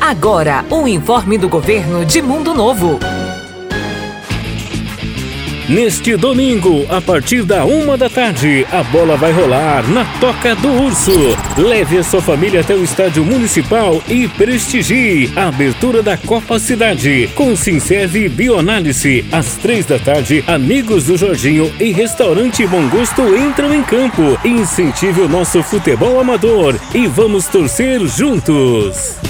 Agora, o informe do governo de Mundo Novo. Neste domingo, a partir da uma da tarde, a bola vai rolar na Toca do Urso. Leve a sua família até o estádio municipal e prestigie a abertura da Copa Cidade com Sinceve Bioanálise. Às três da tarde, amigos do Jorginho e Restaurante Bom Gosto entram em campo. Incentive o nosso futebol amador e vamos torcer juntos.